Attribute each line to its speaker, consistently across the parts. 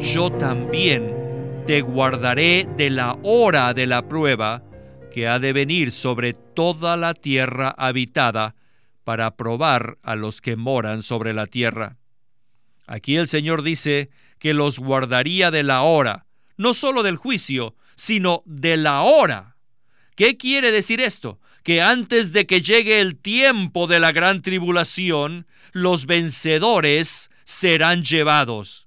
Speaker 1: yo también te guardaré de la hora de la prueba que ha de venir sobre toda la tierra habitada para probar a los que moran sobre la tierra. Aquí el Señor dice que los guardaría de la hora, no solo del juicio, sino de la hora. ¿Qué quiere decir esto? Que antes de que llegue el tiempo de la gran tribulación, los vencedores serán llevados.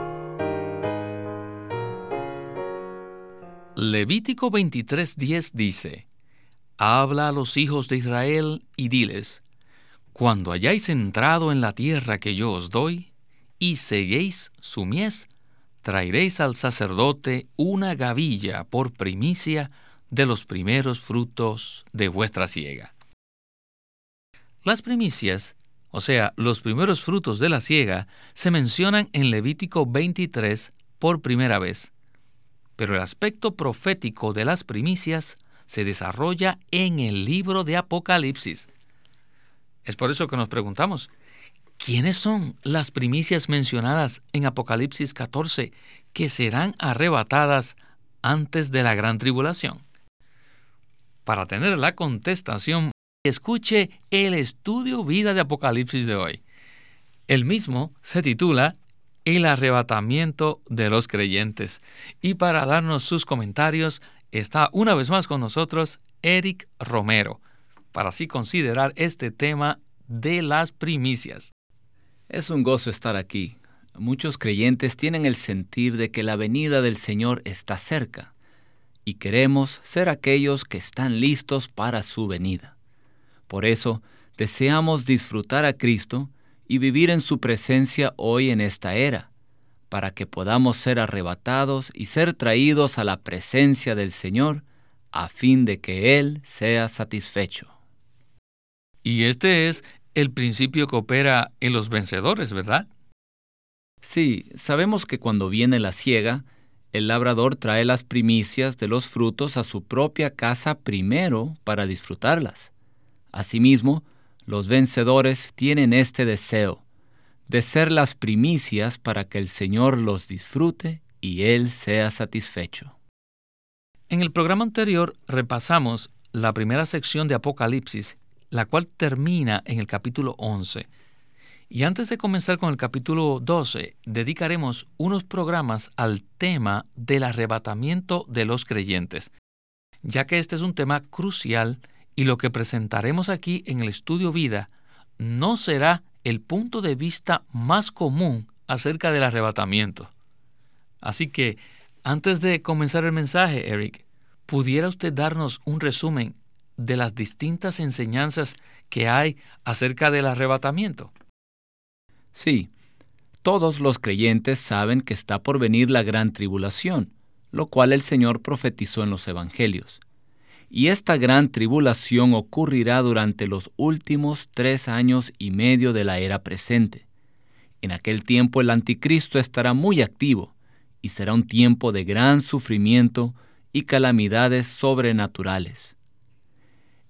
Speaker 2: Levítico 23:10 dice, Habla a los hijos de Israel y diles, Cuando hayáis entrado en la tierra que yo os doy, y seguéis su mies, traeréis al sacerdote una gavilla por primicia de los primeros frutos de vuestra siega. Las primicias, o sea, los primeros frutos de la siega, se mencionan en Levítico 23 por primera vez, pero el aspecto profético de las primicias se desarrolla en el libro de Apocalipsis. Es por eso que nos preguntamos, ¿quiénes son las primicias mencionadas en Apocalipsis 14 que serán arrebatadas antes de la gran tribulación? Para tener la contestación, escuche el estudio vida de Apocalipsis de hoy. El mismo se titula El arrebatamiento de los creyentes. Y para darnos sus comentarios, está una vez más con nosotros Eric Romero, para así considerar este tema de las primicias.
Speaker 3: Es un gozo estar aquí. Muchos creyentes tienen el sentir de que la venida del Señor está cerca y queremos ser aquellos que están listos para su venida. Por eso, deseamos disfrutar a Cristo y vivir en su presencia hoy en esta era para que podamos ser arrebatados y ser traídos a la presencia del Señor, a fin de que Él sea satisfecho.
Speaker 2: Y este es el principio que opera en los vencedores, ¿verdad?
Speaker 3: Sí, sabemos que cuando viene la siega, el labrador trae las primicias de los frutos a su propia casa primero para disfrutarlas. Asimismo, los vencedores tienen este deseo, de ser las primicias para que el Señor los disfrute y Él sea satisfecho.
Speaker 2: En el programa anterior repasamos la primera sección de Apocalipsis, la cual termina en el capítulo 11. Y antes de comenzar con el capítulo 12, dedicaremos unos programas al tema del arrebatamiento de los creyentes, ya que este es un tema crucial y lo que presentaremos aquí en el estudio vida no será el punto de vista más común acerca del arrebatamiento. Así que, antes de comenzar el mensaje, Eric, ¿pudiera usted darnos un resumen de las distintas enseñanzas que hay acerca del arrebatamiento?
Speaker 3: Sí, todos los creyentes saben que está por venir la gran tribulación, lo cual el Señor profetizó en los Evangelios y esta gran tribulación ocurrirá durante los últimos tres años y medio de la era presente. En aquel tiempo el anticristo estará muy activo y será un tiempo de gran sufrimiento y calamidades sobrenaturales.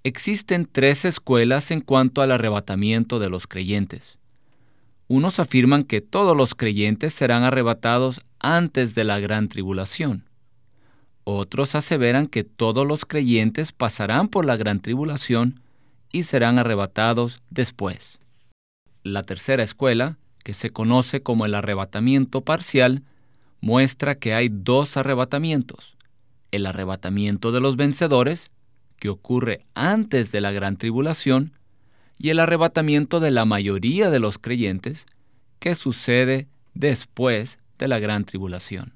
Speaker 3: Existen tres escuelas en cuanto al arrebatamiento de los creyentes. Unos afirman que todos los creyentes serán arrebatados antes de la gran tribulación. Otros aseveran que todos los creyentes pasarán por la gran tribulación y serán arrebatados después. La tercera escuela, que se conoce como el arrebatamiento parcial, muestra que hay dos arrebatamientos. El arrebatamiento de los vencedores, que ocurre antes de la gran tribulación, y el arrebatamiento de la mayoría de los creyentes, que sucede después de la gran tribulación.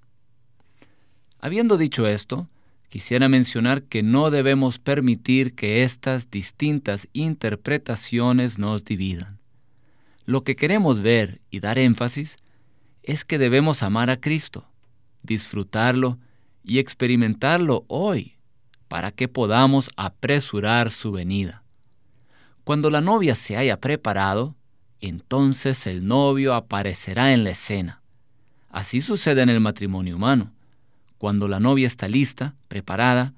Speaker 3: Habiendo dicho esto, quisiera mencionar que no debemos permitir que estas distintas interpretaciones nos dividan. Lo que queremos ver y dar énfasis es que debemos amar a Cristo, disfrutarlo y experimentarlo hoy, para que podamos apresurar su venida. Cuando la novia se haya preparado, entonces el novio aparecerá en la escena. Así sucede en el matrimonio humano. Cuando la novia está lista, preparada,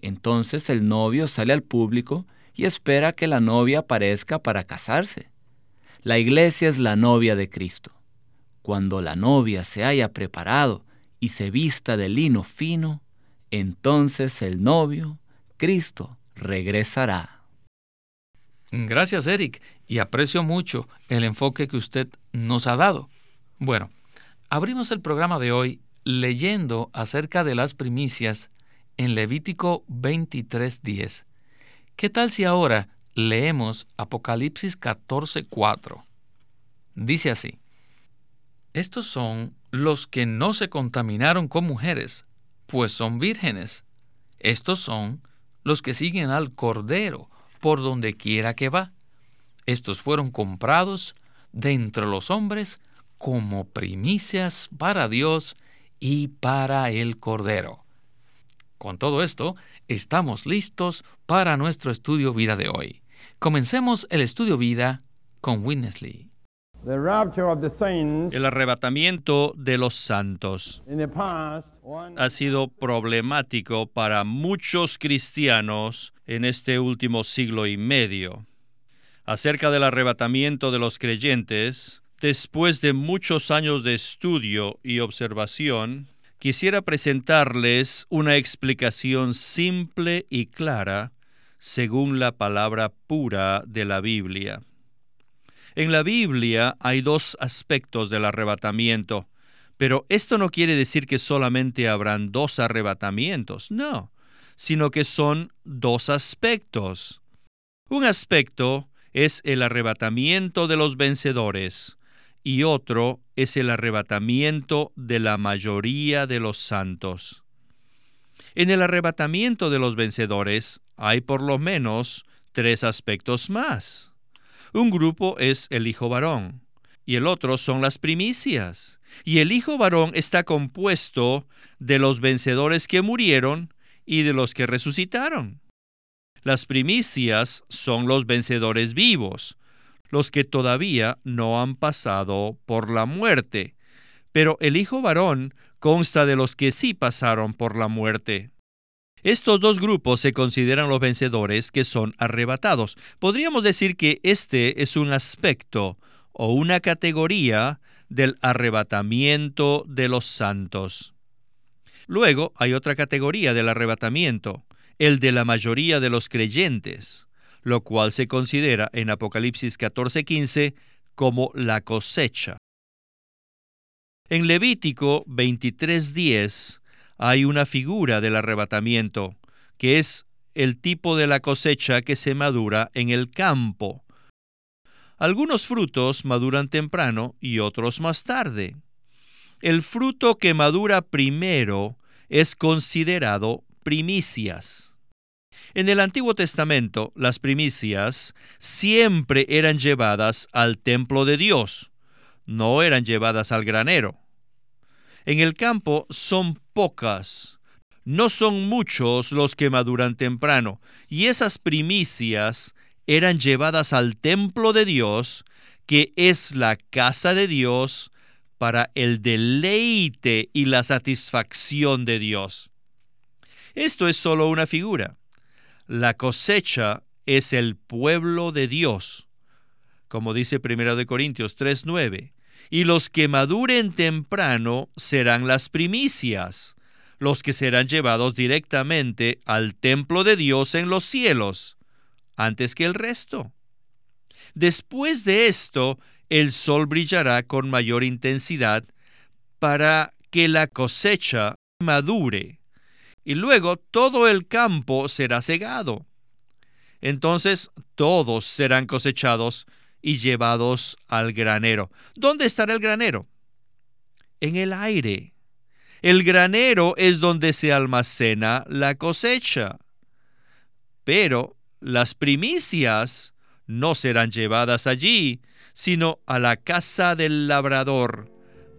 Speaker 3: entonces el novio sale al público y espera que la novia aparezca para casarse. La iglesia es la novia de Cristo. Cuando la novia se haya preparado y se vista de lino fino, entonces el novio, Cristo, regresará.
Speaker 2: Gracias, Eric, y aprecio mucho el enfoque que usted nos ha dado. Bueno, abrimos el programa de hoy leyendo acerca de las primicias en Levítico 23:10. ¿Qué tal si ahora leemos Apocalipsis 14:4? Dice así: Estos son los que no se contaminaron con mujeres, pues son vírgenes. Estos son los que siguen al Cordero por donde quiera que va. Estos fueron comprados de entre los hombres como primicias para Dios y para el Cordero. Con todo esto, estamos listos para nuestro estudio vida de hoy. Comencemos el estudio vida con Winnesley.
Speaker 1: El arrebatamiento de los santos ha sido problemático para muchos cristianos en este último siglo y medio. Acerca del arrebatamiento de los creyentes, después de muchos años de estudio y observación, quisiera presentarles una explicación simple y clara según la palabra pura de la Biblia. En la Biblia hay dos aspectos del arrebatamiento, pero esto no quiere decir que solamente habrán dos arrebatamientos, no, sino que son dos aspectos. Un aspecto es el arrebatamiento de los vencedores y otro es el arrebatamiento de la mayoría de los santos. En el arrebatamiento de los vencedores hay por lo menos tres aspectos más. Un grupo es el hijo varón y el otro son las primicias. Y el hijo varón está compuesto de los vencedores que murieron y de los que resucitaron. Las primicias son los vencedores vivos, los que todavía no han pasado por la muerte, pero el Hijo varón consta de los que sí pasaron por la muerte. Estos dos grupos se consideran los vencedores que son arrebatados. Podríamos decir que este es un aspecto o una categoría del arrebatamiento de los santos. Luego hay otra categoría del arrebatamiento, el de la mayoría de los creyentes lo cual se considera en Apocalipsis 14:15 como la cosecha. En Levítico 23:10 hay una figura del arrebatamiento, que es el tipo de la cosecha que se madura en el campo. Algunos frutos maduran temprano y otros más tarde. El fruto que madura primero es considerado primicias. En el Antiguo Testamento, las primicias siempre eran llevadas al templo de Dios, no eran llevadas al granero. En el campo son pocas, no son muchos los que maduran temprano, y esas primicias eran llevadas al templo de Dios, que es la casa de Dios, para el deleite y la satisfacción de Dios. Esto es solo una figura. La cosecha es el pueblo de Dios, como dice 1 Corintios 3:9. Y los que maduren temprano serán las primicias, los que serán llevados directamente al templo de Dios en los cielos, antes que el resto. Después de esto, el sol brillará con mayor intensidad para que la cosecha madure y luego todo el campo será cegado. Entonces todos serán cosechados y llevados al granero. ¿Dónde estará el granero? En el aire. El granero es donde se almacena la cosecha. Pero las primicias no serán llevadas allí, sino a la casa del labrador,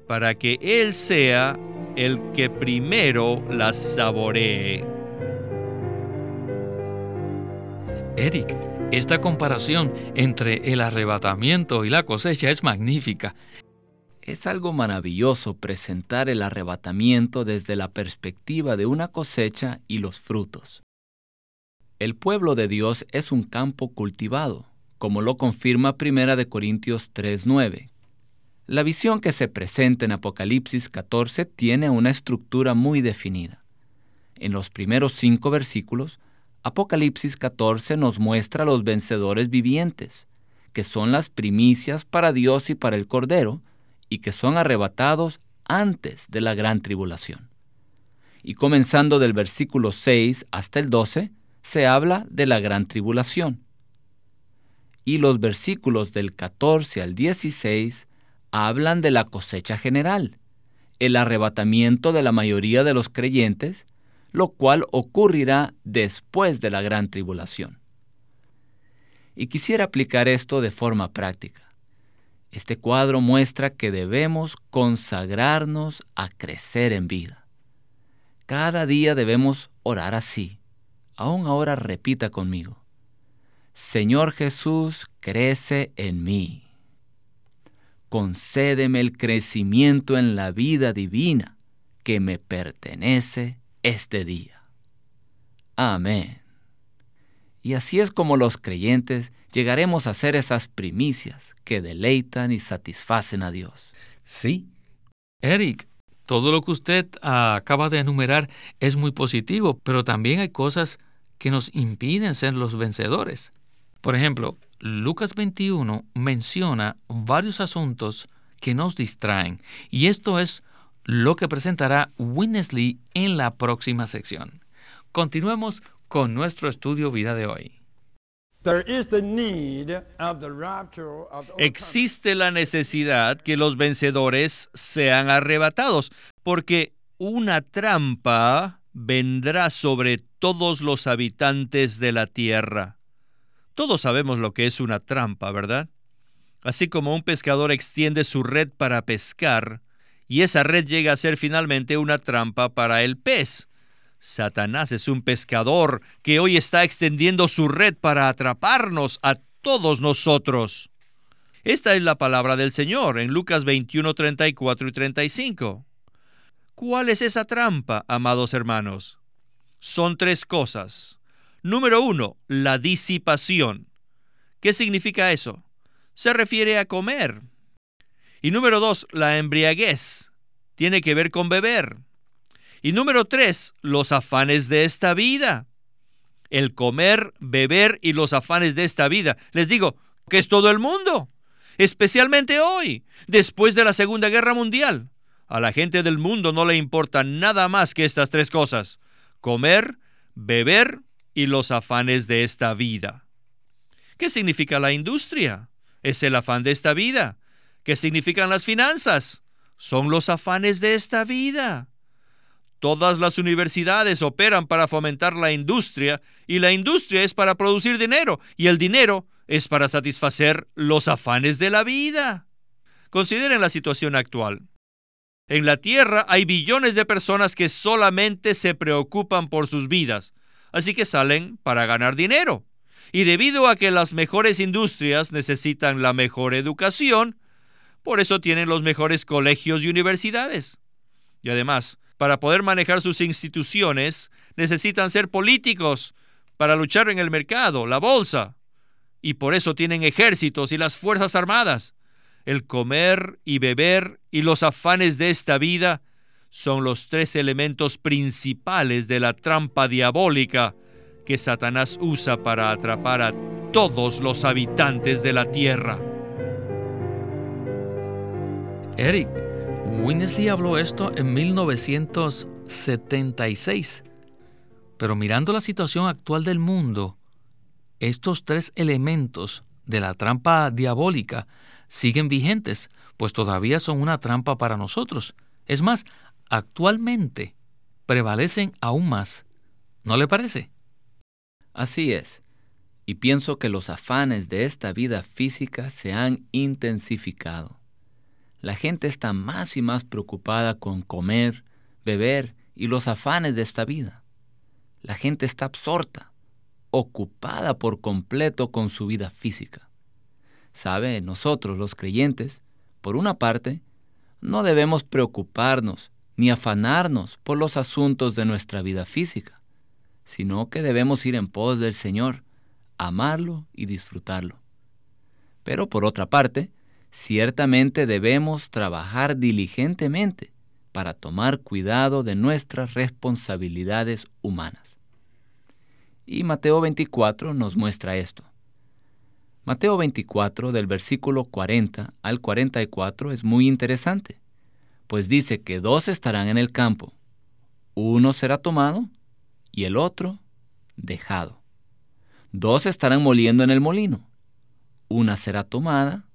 Speaker 1: para que Él sea el que primero las saboree.
Speaker 2: Eric, esta comparación entre el arrebatamiento y la cosecha es magnífica.
Speaker 3: Es algo maravilloso presentar el arrebatamiento desde la perspectiva de una cosecha y los frutos. El pueblo de Dios es un campo cultivado, como lo confirma 1 Corintios 3:9. La visión que se presenta en Apocalipsis 14 tiene una estructura muy definida. En los primeros cinco versículos, Apocalipsis 14 nos muestra los vencedores vivientes, que son las primicias para Dios y para el Cordero, y que son arrebatados antes de la gran tribulación. Y comenzando del versículo 6 hasta el 12, se habla de la gran tribulación. Y los versículos del 14 al 16 hablan de la cosecha general, el arrebatamiento de la mayoría de los creyentes, lo cual ocurrirá después de la gran tribulación. Y quisiera aplicar esto de forma práctica. Este cuadro muestra que debemos consagrarnos a crecer en vida. Cada día debemos orar así. Aún ahora repita conmigo. Señor Jesús, crece en mí. Concédeme el crecimiento en la vida divina que me pertenece este día. Amén. Y así es como los creyentes llegaremos a ser esas primicias que deleitan y satisfacen a Dios.
Speaker 2: Sí. Eric, todo lo que usted acaba de enumerar es muy positivo, pero también hay cosas que nos impiden ser los vencedores. Por ejemplo, Lucas 21 menciona varios asuntos que nos distraen, y esto es lo que presentará Winnesley en la próxima sección. Continuemos con nuestro estudio vida de hoy.
Speaker 1: Existe la necesidad que los vencedores sean arrebatados, porque una trampa vendrá sobre todos los habitantes de la tierra. Todos sabemos lo que es una trampa, ¿verdad? Así como un pescador extiende su red para pescar, y esa red llega a ser finalmente una trampa para el pez. Satanás es un pescador que hoy está extendiendo su red para atraparnos a todos nosotros. Esta es la palabra del Señor en Lucas 21, 34 y 35. ¿Cuál es esa trampa, amados hermanos? Son tres cosas. Número uno, la disipación. ¿Qué significa eso? Se refiere a comer, y número dos, la embriaguez. Tiene que ver con beber. Y número tres, los afanes de esta vida. El comer, beber y los afanes de esta vida. Les digo que es todo el mundo, especialmente hoy, después de la Segunda Guerra Mundial. A la gente del mundo no le importa nada más que estas tres cosas. Comer, beber y los afanes de esta vida. ¿Qué significa la industria? Es el afán de esta vida. ¿Qué significan las finanzas? Son los afanes de esta vida. Todas las universidades operan para fomentar la industria y la industria es para producir dinero y el dinero es para satisfacer los afanes de la vida. Consideren la situación actual. En la Tierra hay billones de personas que solamente se preocupan por sus vidas, así que salen para ganar dinero. Y debido a que las mejores industrias necesitan la mejor educación, por eso tienen los mejores colegios y universidades. Y además, para poder manejar sus instituciones, necesitan ser políticos para luchar en el mercado, la bolsa. Y por eso tienen ejércitos y las fuerzas armadas. El comer y beber y los afanes de esta vida son los tres elementos principales de la trampa diabólica que Satanás usa para atrapar a todos los habitantes de la tierra.
Speaker 2: Eric, Winnesley habló esto en 1976. Pero mirando la situación actual del mundo, estos tres elementos de la trampa diabólica siguen vigentes, pues todavía son una trampa para nosotros. Es más, actualmente prevalecen aún más. ¿No le parece?
Speaker 3: Así es. Y pienso que los afanes de esta vida física se han intensificado. la gente está más y más preocupada con comer, beber y los afanes de esta vida. La gente está absorta, ocupada por completo con su vida física. Sabe, nosotros los creyentes, por una parte, no debemos preocuparnos ni afanarnos por los asuntos de nuestra vida física, sino que debemos ir en pos del Señor, amarlo y disfrutarlo. Pero por otra parte, ciertamente debemos trabajar diligentemente para tomar cuidado de nuestras responsabilidades humanas. Y Mateo 24 nos muestra esto. Mateo 24 del versículo 40 al 44 es muy interesante, pues dice que dos estarán en el campo, uno será tomado y el otro dejado. Dos estarán moliendo en el molino, una será tomada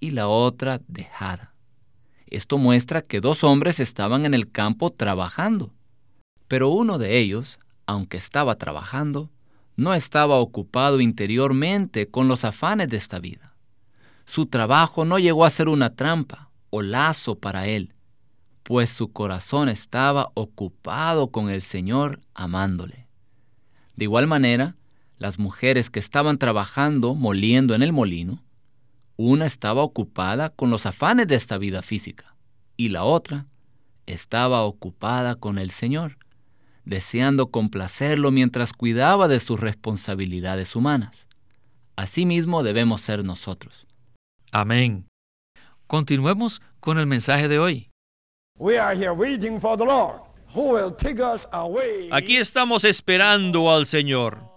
Speaker 3: y la otra dejada. Esto muestra que dos hombres estaban en el campo trabajando, pero uno de ellos, aunque estaba trabajando, no estaba ocupado interiormente con los afanes de esta vida. Su trabajo no llegó a ser una trampa o lazo para él, pues su corazón estaba ocupado con el Señor amándole. De igual manera, las mujeres que estaban trabajando moliendo en el molino, una estaba ocupada con los afanes de esta vida física y la otra estaba ocupada con el Señor, deseando complacerlo mientras cuidaba de sus responsabilidades humanas. Asimismo debemos ser nosotros.
Speaker 2: Amén. Continuemos con el mensaje de hoy.
Speaker 1: Aquí estamos esperando al Señor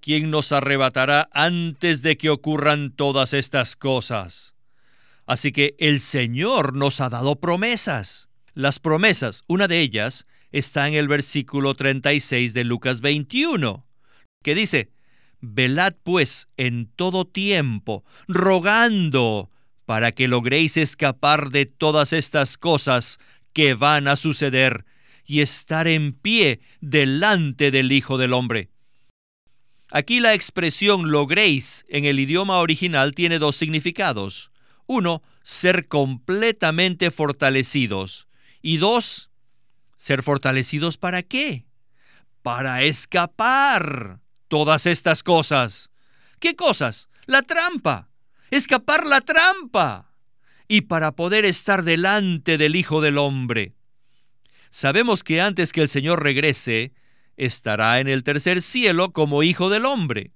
Speaker 1: quien nos arrebatará antes de que ocurran todas estas cosas. Así que el Señor nos ha dado promesas. Las promesas, una de ellas, está en el versículo 36 de Lucas 21, que dice, Velad pues en todo tiempo, rogando para que logréis escapar de todas estas cosas que van a suceder y estar en pie delante del Hijo del Hombre. Aquí la expresión logréis en el idioma original tiene dos significados. Uno, ser completamente fortalecidos. Y dos, ser fortalecidos para qué? Para escapar todas estas cosas. ¿Qué cosas? La trampa. Escapar la trampa. Y para poder estar delante del Hijo del Hombre. Sabemos que antes que el Señor regrese, estará en el tercer cielo como hijo del hombre.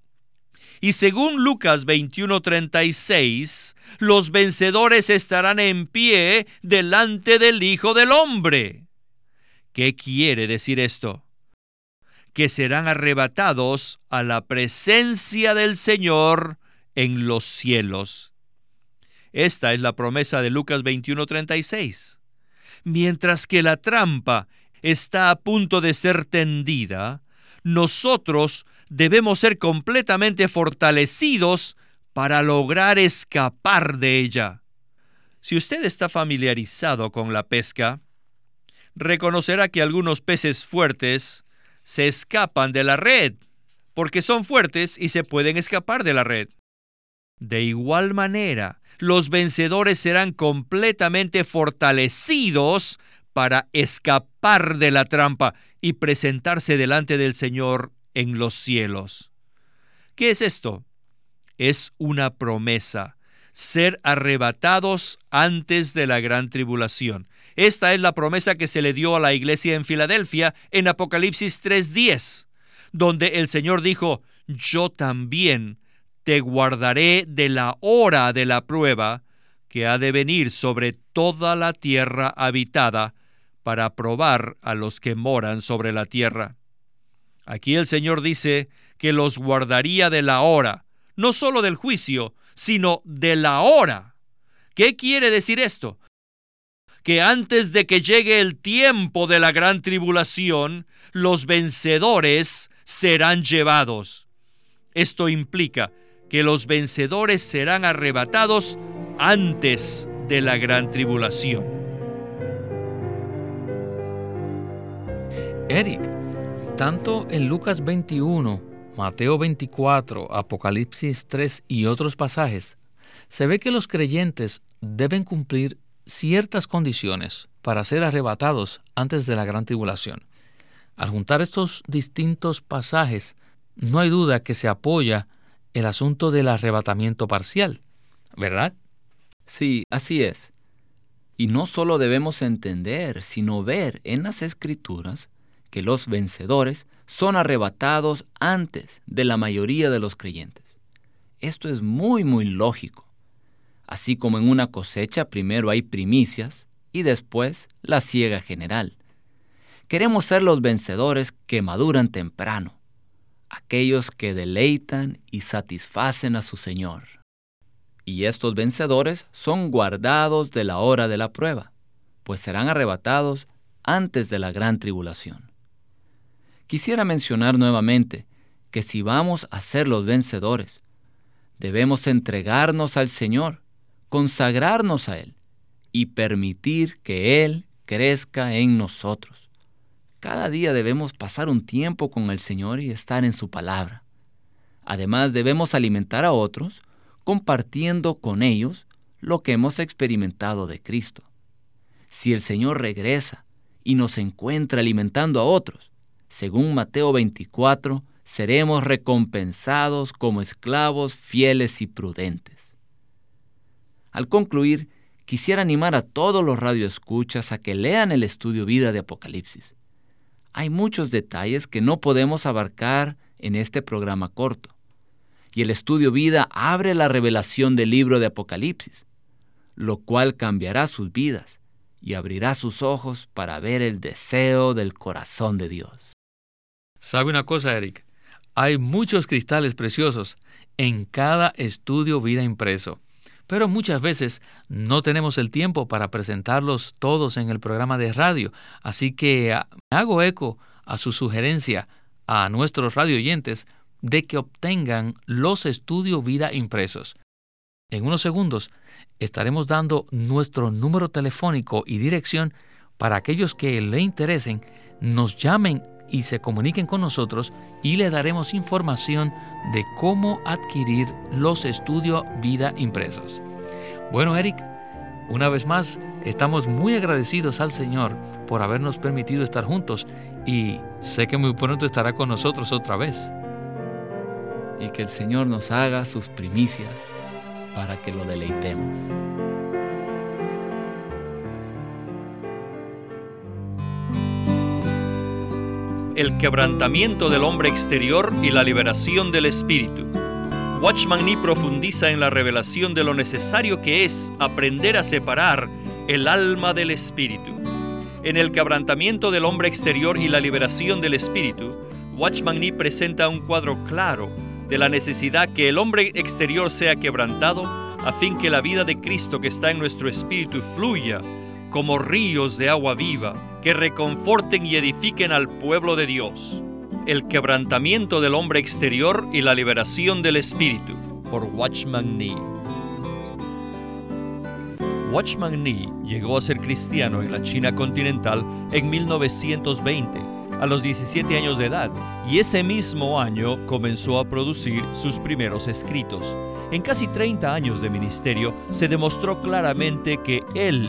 Speaker 1: Y según Lucas 21:36, los vencedores estarán en pie delante del Hijo del Hombre. ¿Qué quiere decir esto? Que serán arrebatados a la presencia del Señor en los cielos. Esta es la promesa de Lucas 21:36. Mientras que la trampa está a punto de ser tendida, nosotros debemos ser completamente fortalecidos para lograr escapar de ella. Si usted está familiarizado con la pesca, reconocerá que algunos peces fuertes se escapan de la red, porque son fuertes y se pueden escapar de la red. De igual manera, los vencedores serán completamente fortalecidos para escapar de la trampa y presentarse delante del Señor en los cielos. ¿Qué es esto? Es una promesa, ser arrebatados antes de la gran tribulación. Esta es la promesa que se le dio a la iglesia en Filadelfia en Apocalipsis 3:10, donde el Señor dijo, yo también te guardaré de la hora de la prueba que ha de venir sobre toda la tierra habitada, para probar a los que moran sobre la tierra. Aquí el Señor dice que los guardaría de la hora, no solo del juicio, sino de la hora. ¿Qué quiere decir esto? Que antes de que llegue el tiempo de la gran tribulación, los vencedores serán llevados. Esto implica que los vencedores serán arrebatados antes de la gran tribulación.
Speaker 2: Eric, tanto en Lucas 21, Mateo 24, Apocalipsis 3 y otros pasajes, se ve que los creyentes deben cumplir ciertas condiciones para ser arrebatados antes de la gran tribulación. Al juntar estos distintos pasajes, no hay duda que se apoya el asunto del arrebatamiento parcial, ¿verdad?
Speaker 3: Sí, así es. Y no solo debemos entender, sino ver en las escrituras que los vencedores son arrebatados antes de la mayoría de los creyentes. Esto es muy, muy lógico. Así como en una cosecha primero hay primicias y después la siega general. Queremos ser los vencedores que maduran temprano, aquellos que deleitan y satisfacen a su Señor. Y estos vencedores son guardados de la hora de la prueba, pues serán arrebatados antes de la gran tribulación. Quisiera mencionar nuevamente que si vamos a ser los vencedores, debemos entregarnos al Señor, consagrarnos a Él y permitir que Él crezca en nosotros. Cada día debemos pasar un tiempo con el Señor y estar en su palabra. Además debemos alimentar a otros compartiendo con ellos lo que hemos experimentado de Cristo. Si el Señor regresa y nos encuentra alimentando a otros, según Mateo 24, seremos recompensados como esclavos fieles y prudentes. Al concluir, quisiera animar a todos los radioescuchas a que lean el estudio vida de Apocalipsis. Hay muchos detalles que no podemos abarcar en este programa corto. Y el estudio vida abre la revelación del libro de Apocalipsis, lo cual cambiará sus vidas y abrirá sus ojos para ver el deseo del corazón de Dios.
Speaker 2: ¿Sabe una cosa, Eric? Hay muchos cristales preciosos en cada estudio vida impreso, pero muchas veces no tenemos el tiempo para presentarlos todos en el programa de radio, así que ah, hago eco a su sugerencia a nuestros radio oyentes de que obtengan los estudios vida impresos. En unos segundos estaremos dando nuestro número telefónico y dirección para aquellos que le interesen, nos llamen y se comuniquen con nosotros y le daremos información de cómo adquirir los estudios vida impresos. Bueno, Eric, una vez más, estamos muy agradecidos al Señor por habernos permitido estar juntos y sé que muy pronto estará con nosotros otra vez.
Speaker 3: Y que el Señor nos haga sus primicias para que lo deleitemos.
Speaker 1: El quebrantamiento del hombre exterior y la liberación del espíritu. Watchman Nee profundiza en la revelación de lo necesario que es aprender a separar el alma del espíritu. En el quebrantamiento del hombre exterior y la liberación del espíritu, Watchman Nee presenta un cuadro claro de la necesidad que el hombre exterior sea quebrantado a fin que la vida de Cristo que está en nuestro espíritu fluya como ríos de agua viva que reconforten y edifiquen al pueblo de Dios. El quebrantamiento del hombre exterior y la liberación del espíritu, por Watchman Nee. Watchman Nee llegó a ser cristiano en la China continental en 1920, a los 17 años de edad, y ese mismo año comenzó a producir sus primeros escritos. En casi 30 años de ministerio se demostró claramente que él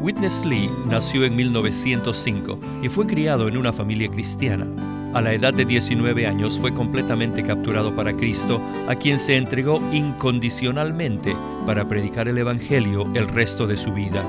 Speaker 1: Witness Lee nació en 1905 y fue criado en una familia cristiana. A la edad de 19 años fue completamente capturado para Cristo, a quien se entregó incondicionalmente para predicar el Evangelio el resto de su vida.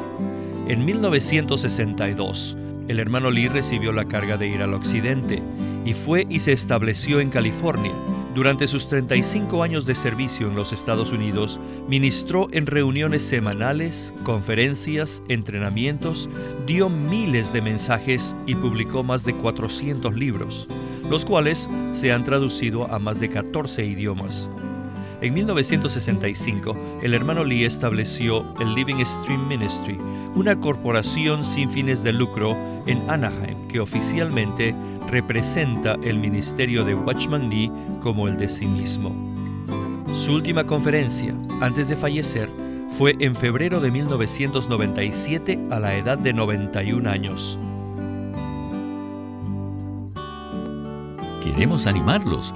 Speaker 1: En 1962, el hermano Lee recibió la carga de ir al occidente y fue y se estableció en California, durante sus 35 años de servicio en los Estados Unidos, ministró en reuniones semanales, conferencias, entrenamientos, dio miles de mensajes y publicó más de 400 libros, los cuales se han traducido a más de 14 idiomas. En 1965, el hermano Lee estableció el Living Stream Ministry, una corporación sin fines de lucro en Anaheim que oficialmente representa el ministerio de Watchman Lee como el de sí mismo. Su última conferencia, antes de fallecer, fue en febrero de 1997 a la edad de 91 años.
Speaker 2: Queremos animarlos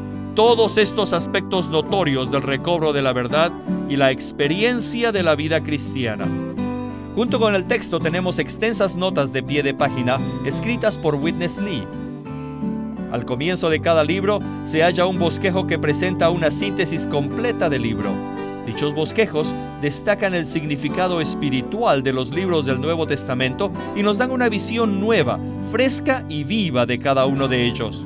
Speaker 1: todos estos aspectos notorios del recobro de la verdad y la experiencia de la vida cristiana. Junto con el texto tenemos extensas notas de pie de página escritas por Witness Lee. Al comienzo de cada libro se halla un bosquejo que presenta una síntesis completa del libro. Dichos bosquejos destacan el significado espiritual de los libros del Nuevo Testamento y nos dan una visión nueva, fresca y viva de cada uno de ellos.